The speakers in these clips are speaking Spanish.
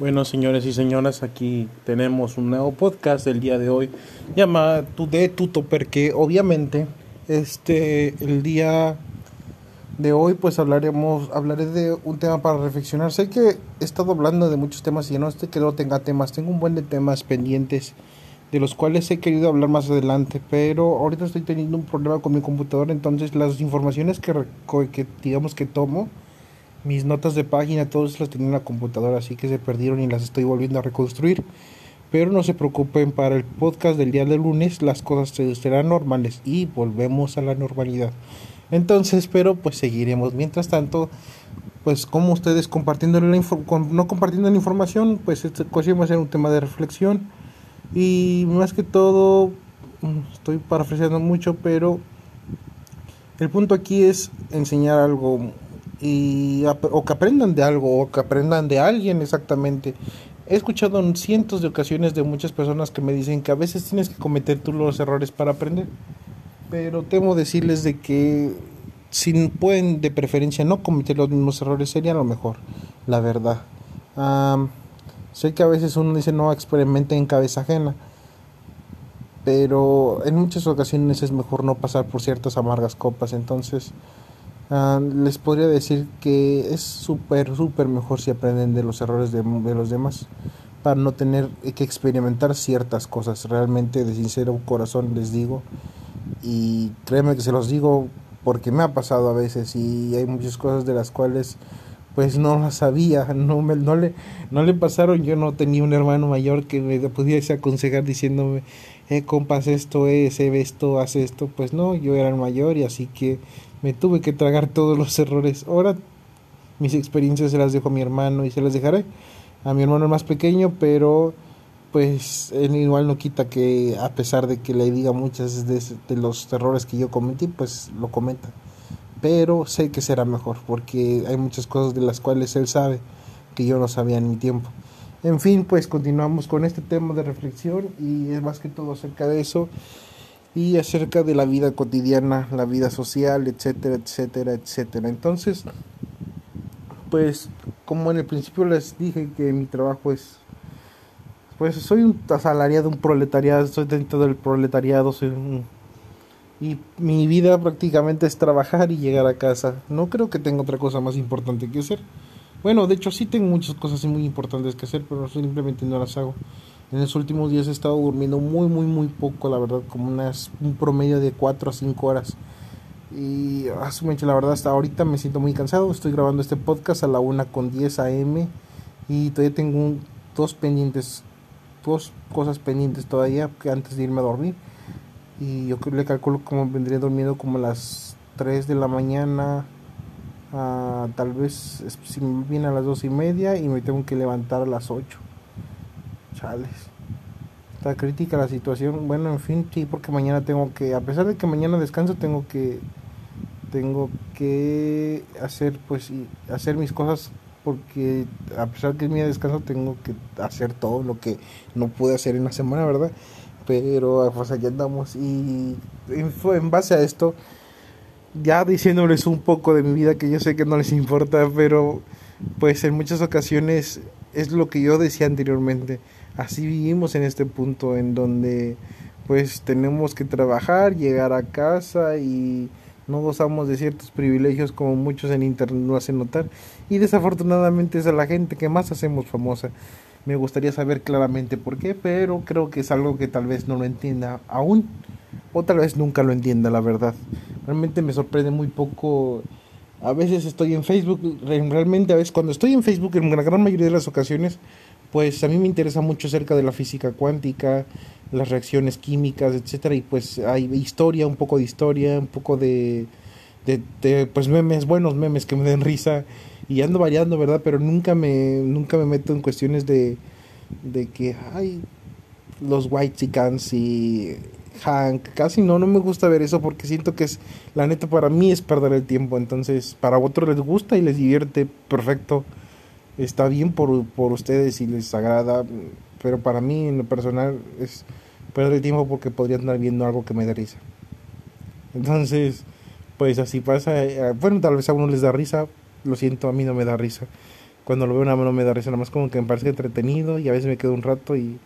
Bueno, señores y señoras, aquí tenemos un nuevo podcast del día de hoy llamado de Tuto, porque obviamente este el día de hoy pues hablaremos hablaré de un tema para reflexionar. Sé que he estado hablando de muchos temas y no estoy que no tenga temas, tengo un buen de temas pendientes de los cuales he querido hablar más adelante, pero ahorita estoy teniendo un problema con mi computadora, entonces las informaciones que, que digamos que tomo mis notas de página, todas las tenía en la computadora, así que se perdieron y las estoy volviendo a reconstruir. Pero no se preocupen, para el podcast del día de lunes las cosas serán normales y volvemos a la normalidad. Entonces, pero pues seguiremos. Mientras tanto, pues como ustedes compartiendo la no compartiendo la información, pues este va a ser un tema de reflexión. Y más que todo, mm, estoy parafraseando mucho, pero el punto aquí es enseñar algo y o que aprendan de algo o que aprendan de alguien exactamente. He escuchado en cientos de ocasiones de muchas personas que me dicen que a veces tienes que cometer tú los errores para aprender. Pero temo decirles de que si pueden de preferencia no cometer los mismos errores sería lo mejor, la verdad. sé que a veces uno dice no experimente en cabeza ajena, pero en muchas ocasiones es mejor no pasar por ciertas amargas copas, entonces Ah, les podría decir que es súper, súper mejor si aprenden de los errores de, los demás para no tener que experimentar ciertas cosas. Realmente de sincero corazón les digo y créeme que se los digo porque me ha pasado a veces y hay muchas cosas de las cuales pues no las sabía, no, me, no, le, no le pasaron, yo no tenía un hermano mayor que me pudiese aconsejar diciéndome, eh, compas, esto es, esto, haz esto, pues no, yo era el mayor y así que me tuve que tragar todos los errores. Ahora mis experiencias se las dejo a mi hermano y se las dejaré a mi hermano más pequeño, pero pues él igual no quita que a pesar de que le diga muchas de, de los errores que yo cometí, pues lo comenta. Pero sé que será mejor porque hay muchas cosas de las cuales él sabe que yo no sabía en mi tiempo. En fin, pues continuamos con este tema de reflexión y es más que todo acerca de eso y acerca de la vida cotidiana, la vida social, etcétera, etcétera, etcétera. Entonces, pues como en el principio les dije que mi trabajo es pues soy un asalariado, un proletariado, estoy dentro del proletariado, soy y mi vida prácticamente es trabajar y llegar a casa. No creo que tenga otra cosa más importante que hacer. Bueno, de hecho sí tengo muchas cosas muy importantes que hacer, pero simplemente no las hago. En los últimos días he estado durmiendo muy, muy, muy poco, la verdad, como unas, un promedio de 4 a 5 horas. Y asumente, la verdad, hasta ahorita me siento muy cansado. Estoy grabando este podcast a la 1 con 10 am y todavía tengo dos pendientes, dos cosas pendientes todavía que antes de irme a dormir. Y yo le calculo como vendría durmiendo como a las 3 de la mañana, tal vez si viene a las 2 y media y me tengo que levantar a las 8 Está crítica la situación. Bueno, en fin, sí, porque mañana tengo que, a pesar de que mañana descanso, tengo que tengo que hacer pues hacer mis cosas porque a pesar que es mi descanso tengo que hacer todo lo que no pude hacer en la semana, ¿verdad? Pero pues allá andamos y en base a esto ya diciéndoles un poco de mi vida que yo sé que no les importa, pero pues en muchas ocasiones es lo que yo decía anteriormente así vivimos en este punto en donde pues tenemos que trabajar, llegar a casa y no gozamos de ciertos privilegios como muchos en internet lo hacen notar y desafortunadamente es a la gente que más hacemos famosa. Me gustaría saber claramente por qué, pero creo que es algo que tal vez no lo entienda aún o tal vez nunca lo entienda, la verdad. Realmente me sorprende muy poco. A veces estoy en Facebook, realmente a veces cuando estoy en Facebook en la gran mayoría de las ocasiones pues a mí me interesa mucho acerca de la física cuántica, las reacciones químicas, etcétera, y pues hay historia, un poco de historia, un poco de, de, pues memes, buenos memes que me den risa y ando variando, ¿verdad? Pero nunca me nunca me meto en cuestiones de de que ay los white chickens y Hank, casi no, no me gusta ver eso porque siento que es, la neta para mí es perder el tiempo, entonces para otros les gusta y les divierte, perfecto está bien por, por ustedes si les agrada, pero para mí en lo personal es perder el tiempo porque podría andar viendo algo que me dé risa. Entonces, pues así pasa. Eh, bueno, tal vez a uno les da risa, lo siento, a mí no me da risa. cuando lo veo no me da risa, nada más como que me parece entretenido y a veces me quedo un rato y,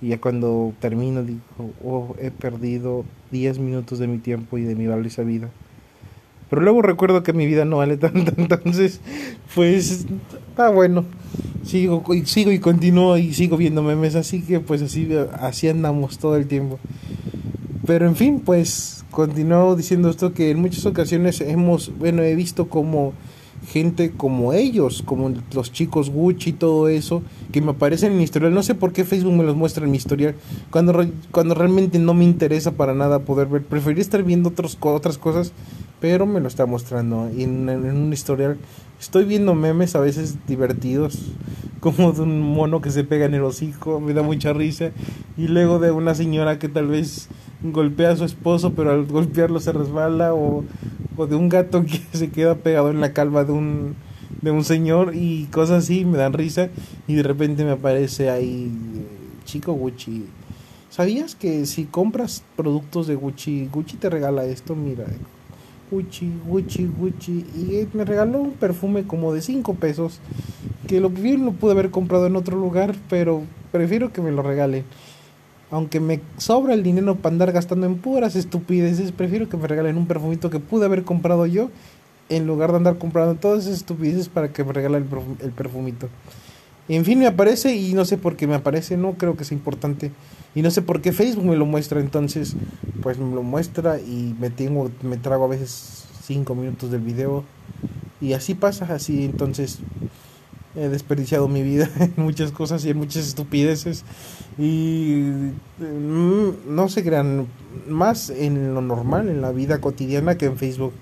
y ya cuando termino digo, oh, he perdido 10 minutos de mi tiempo y de mi valiosa vida. Pero luego recuerdo que mi vida no vale tanto, entonces, pues, ah, bueno, sigo, sigo y continúo y sigo viendo memes, así que pues así, así andamos todo el tiempo. Pero en fin, pues, continúo diciendo esto que en muchas ocasiones hemos, bueno, he visto como gente como ellos, como los chicos Gucci y todo eso, que me aparecen en mi historial. No sé por qué Facebook me los muestra en mi historial, cuando, cuando realmente no me interesa para nada poder ver. Preferí estar viendo otros, otras cosas, pero me lo está mostrando en, en un historial. Estoy viendo memes a veces divertidos, como de un mono que se pega en el hocico, me da mucha risa, y luego de una señora que tal vez golpea a su esposo, pero al golpearlo se resbala, o o de un gato que se queda pegado en la calva de un de un señor y cosas así me dan risa y de repente me aparece ahí chico Gucci ¿sabías que si compras productos de Gucci Gucci te regala esto? mira Gucci, Gucci, Gucci y me regaló un perfume como de 5 pesos que lo bien lo pude haber comprado en otro lugar pero prefiero que me lo regalen aunque me sobra el dinero para andar gastando en puras estupideces, prefiero que me regalen un perfumito que pude haber comprado yo en lugar de andar comprando todas esas estupideces para que me regalen el, perfumito. En fin, me aparece y no sé por qué me aparece, no creo que sea importante. Y no sé por qué Facebook me lo muestra, entonces pues me lo muestra y me tengo, me trago a veces 5 minutos del video. Y así pasa, así entonces he desperdiciado mi vida en muchas cosas y en muchas estupideces. Y mm, no se crean más en lo normal en la vida cotidiana que en Facebook.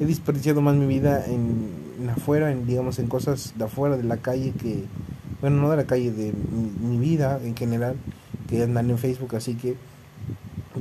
He desperdiciado más mi vida en, afuera digamos en cosas de afuera de la calle que bueno no de la calle de mi, vida en general que andan en Facebook así que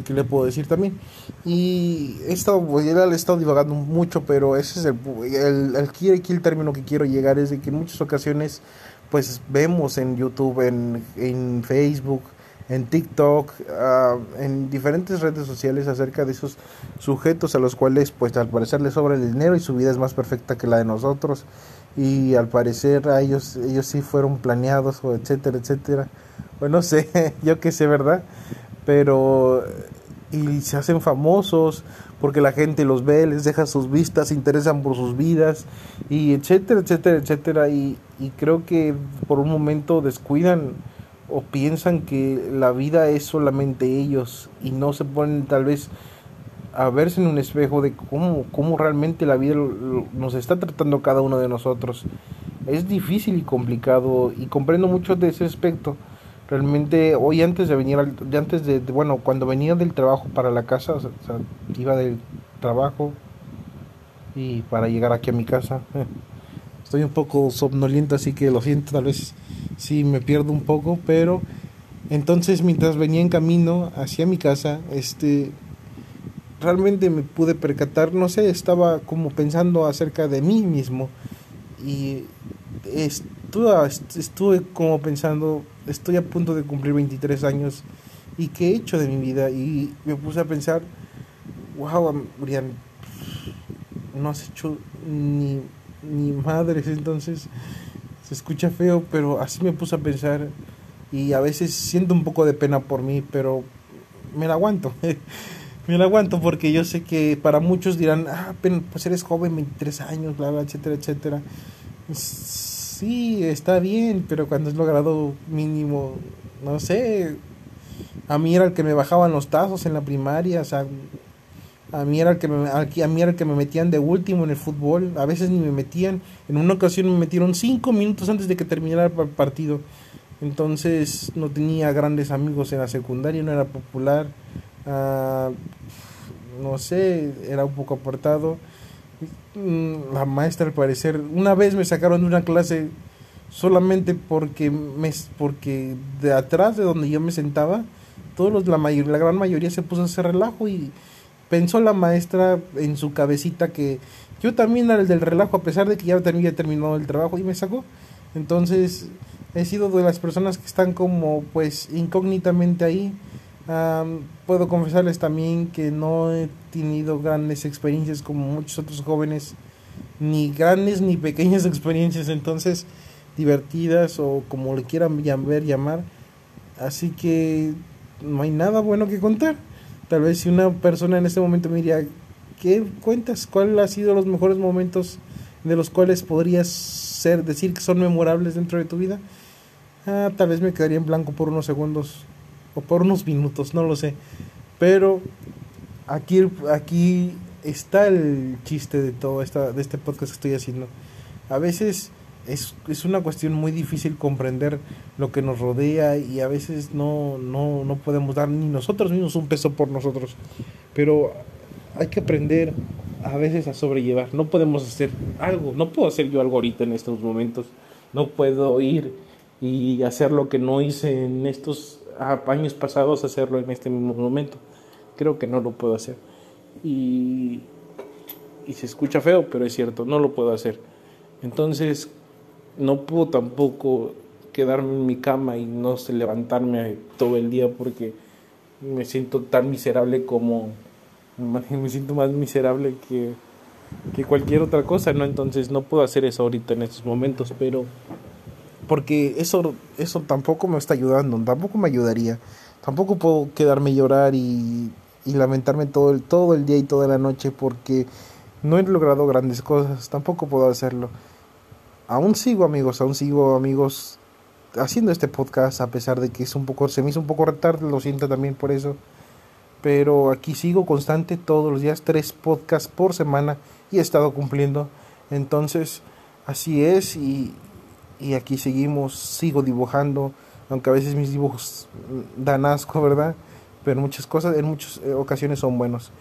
¿qué le puedo decir también? Y he estado, pues, he estado divagando mucho, pero ese es el, el, el, el término que quiero llegar, es de que en muchas ocasiones pues vemos en YouTube, en, en Facebook, en TikTok, uh, en diferentes redes sociales acerca de esos sujetos a los cuales pues al parecer les sobra el dinero y su vida es más perfecta que la de nosotros. Y al parecer a ellos ellos sí fueron planeados o etcétera etcétera. Bueno no sé yo qué sé verdad pero y se hacen famosos porque la gente los ve, les deja sus vistas, se interesan por sus vidas y etcétera, etcétera, etcétera y, y creo que por un momento descuidan o piensan que la vida es solamente ellos y no se ponen tal vez a verse en un espejo de cómo, cómo realmente la vida nos está tratando cada uno de nosotros. Es difícil y complicado y comprendo mucho de ese aspecto realmente hoy antes de venir antes de, bueno cuando venía del trabajo para la casa o sea, iba del trabajo y para llegar aquí a mi casa. Estoy un poco somnoliento así que lo siento tal vez sí me pierdo un poco pero entonces mientras venía en camino hacia mi casa este realmente me pude percatar no sé estaba como pensando acerca de mí mismo y estuve, estuve como pensando estoy a punto de cumplir 23 años y qué he hecho de mi vida y me puse a pensar, wow, Brian, no has hecho ni, ni madres, entonces se escucha feo, pero así me puse a pensar y a veces siento un poco de pena por mí, pero me la aguanto. me la aguanto porque yo sé que para muchos dirán, ah, pues eres joven, 23 años, bla, bla, etcétera, etcétera sí, está bien, pero cuando es logrado mínimo, no sé, a mí era el que me bajaban los tazos en la primaria, o sea, a mí era el que me, a mí era el que me metían de último en el fútbol, a veces ni me metían, en una ocasión me metieron cinco minutos antes de que terminara el partido, entonces no tenía grandes amigos en la secundaria, no era popular, uh, no sé, era un poco apartado la maestra al parecer una vez me sacaron de una clase solamente porque me porque de atrás de donde yo me sentaba todos los la mayor, la gran mayoría se puso a hacer relajo y pensó la maestra en su cabecita que yo también era el del relajo a pesar de que ya había terminado el trabajo y me sacó. Entonces he sido de las personas que están como pues incógnitamente ahí puedo confesarles también que no he tenido grandes experiencias como muchos otros jóvenes, ni grandes ni pequeñas experiencias, entonces divertidas o como le quieran ver, llamar. Así que no hay nada bueno que contar. Tal vez si una persona en este momento me diría, ¿qué cuentas? ¿Cuáles han sido los mejores momentos de los cuales podrías ser, decir que son memorables dentro de tu vida? Ah, tal vez me quedaría en blanco por unos segundos o por unos minutos, no lo sé. Pero aquí, aquí está el chiste de todo esta, de este podcast que estoy haciendo. A veces es, es una cuestión muy difícil comprender lo que nos rodea y a veces no, no, no podemos dar ni nosotros mismos un peso por nosotros. Pero hay que aprender a veces a sobrellevar. No podemos hacer algo, no puedo hacer yo algo ahorita en estos momentos. No puedo ir y hacer lo que no hice en estos años pasados, hacerlo en este mismo momento. Creo que no lo puedo hacer. Y, y se escucha feo, pero es cierto, no lo puedo hacer. Entonces, no puedo tampoco quedarme en mi cama y no sé, levantarme todo el día porque me siento tan miserable como me siento más miserable que, que cualquier otra cosa, ¿no? Entonces no puedo hacer eso ahorita en estos momentos, pero porque eso eso tampoco me está ayudando, tampoco me ayudaría. Tampoco puedo quedarme llorar y, y lamentarme todo el, todo el día y toda la noche porque no he logrado grandes cosas, tampoco puedo hacerlo. Aún sigo amigos, aún sigo amigos haciendo este podcast a pesar de que es un poco se me hizo un poco retardo, lo siento también por eso. Pero aquí sigo constante todos los días, tres podcasts por semana y he estado cumpliendo. Entonces, así es y, y aquí seguimos, sigo dibujando, aunque a veces mis dibujos dan asco, ¿verdad? Pero muchas cosas, en muchas eh, ocasiones son buenos.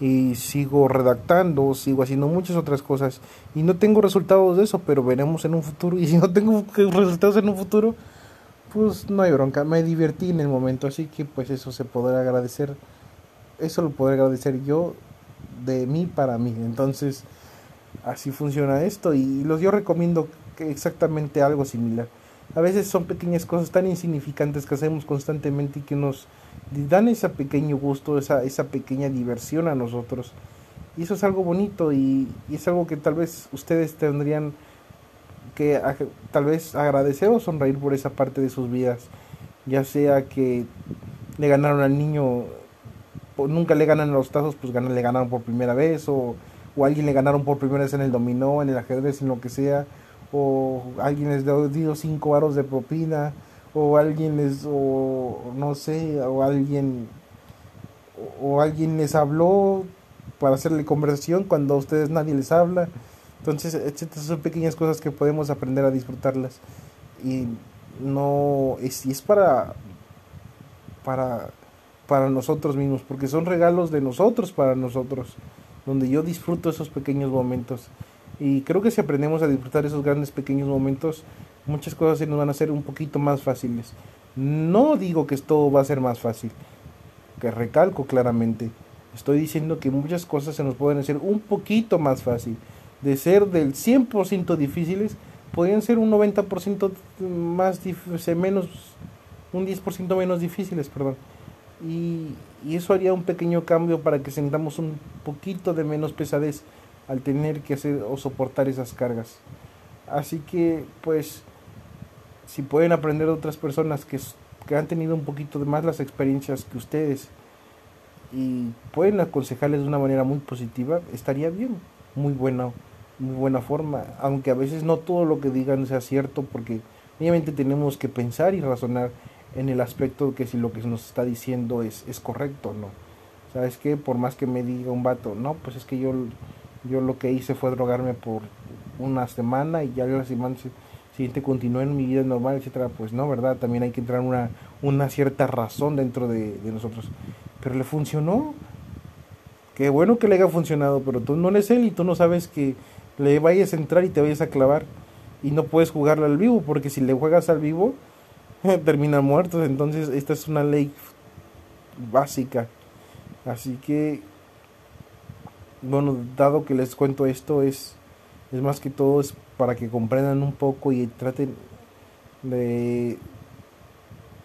Y sigo redactando, sigo haciendo muchas otras cosas. Y no tengo resultados de eso, pero veremos en un futuro. Y si no tengo resultados en un futuro, pues no hay bronca. Me divertí en el momento, así que pues eso se podrá agradecer. Eso lo podré agradecer yo de mí para mí. Entonces, así funciona esto. Y los yo recomiendo exactamente algo similar. A veces son pequeñas cosas tan insignificantes que hacemos constantemente y que nos dan ese pequeño gusto, esa, esa pequeña diversión a nosotros. Y eso es algo bonito y, es algo que tal vez ustedes tendrían que tal vez agradecer o sonreír por esa parte de sus vidas. Ya sea que le ganaron al niño, nunca le ganan los tazos, pues le ganaron por primera vez, o, o alguien le ganaron por primera vez en el dominó, en el ajedrez, en lo que sea o alguien les dio cinco varos de propina, o alguien les, o no sé, o alguien, o, alguien les habló para hacerle conversación cuando a ustedes nadie les habla. Entonces, etcétera, son pequeñas cosas que podemos aprender a disfrutarlas. Y no, es, y es para, para, para nosotros mismos, porque son regalos de nosotros para nosotros, donde yo disfruto esos pequeños momentos. Y creo que si aprendemos a disfrutar esos grandes pequeños momentos, muchas cosas se nos van a hacer un poquito más fáciles. No digo que esto va a ser más fácil, que recalco claramente. Estoy diciendo que muchas cosas se nos pueden hacer un poquito más fácil. De ser del 100% difíciles, podrían ser un 90% más menos un 10% menos difíciles, perdón. Y, y eso haría un pequeño cambio para que sentamos un poquito de menos pesadez al tener que hacer o soportar esas cargas. Así que, pues, si pueden aprender de otras personas que, que han tenido un poquito de más las experiencias que ustedes y pueden aconsejarles de una manera muy positiva, estaría bien, muy buena, muy buena forma, aunque a veces no todo lo que digan sea cierto, porque obviamente tenemos que pensar y razonar en el aspecto de que si lo que nos está diciendo es, es correcto o no. ¿Sabes qué? Por más que me diga un vato, no, pues es que yo yo lo que hice fue drogarme por una semana y ya la semana siguiente continué en mi vida normal, etcétera. Pues no, ¿verdad? También hay que entrar una, una cierta razón dentro de, nosotros. Pero le funcionó. Qué bueno que le haya funcionado, pero tú no eres él y tú no sabes que le vayas a entrar y te vayas a clavar. Y no puedes jugarle al vivo, porque si le juegas al vivo, termina muertos. Entonces, esta es una ley básica. Así que bueno, dado que les cuento esto, es, es más que todo es para que comprendan un poco y traten de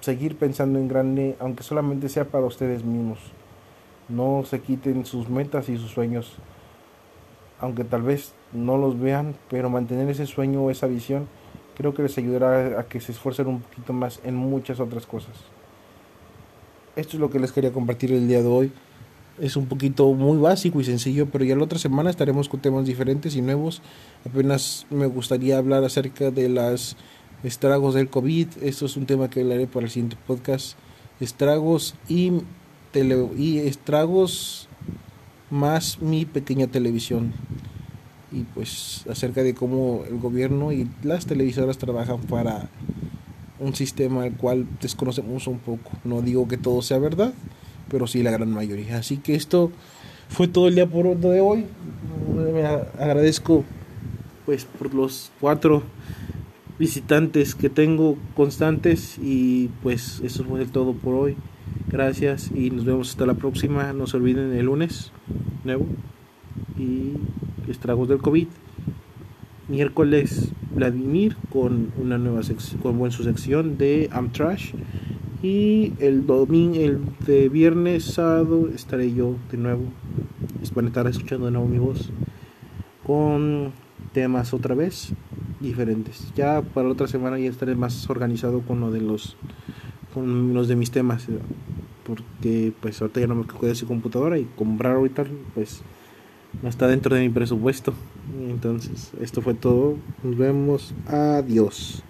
seguir pensando en grande, aunque solamente sea para ustedes mismos. No se quiten sus metas y sus sueños, aunque tal vez no los vean, pero mantener ese sueño o esa visión creo que les ayudará a que se esfuercen un poquito más en muchas otras cosas. Esto es lo que les quería compartir el día de hoy. Es un poquito muy básico y sencillo, pero ya la otra semana estaremos con temas diferentes y nuevos. Apenas me gustaría hablar acerca de las estragos del COVID. Esto es un tema que hablaré para el siguiente podcast. Estragos y, tele y estragos más mi pequeña televisión y pues acerca de cómo el gobierno y las televisoras trabajan para un sistema al cual desconocemos un poco. No digo que todo sea verdad, pero sí la gran mayoría. Así que esto fue todo el día por de hoy. Me agradezco pues por los cuatro visitantes que tengo constantes y pues eso fue todo por hoy. Gracias y nos vemos hasta la próxima. No se olviden el lunes nuevo y estragos del COVID. Miércoles Vladimir con una nueva sección, con su sección de Amtrash. Y el domingo, el de viernes, sábado, estaré yo de nuevo. Van a estar escuchando de nuevo mi voz. Con temas otra vez diferentes. Ya para la otra semana ya estaré más organizado con lo de los con los de mis temas porque pues ahorita ya no me quedo su computadora y comprar ahorita pues no está dentro de mi presupuesto. Entonces, esto fue todo. Nos vemos. Adiós.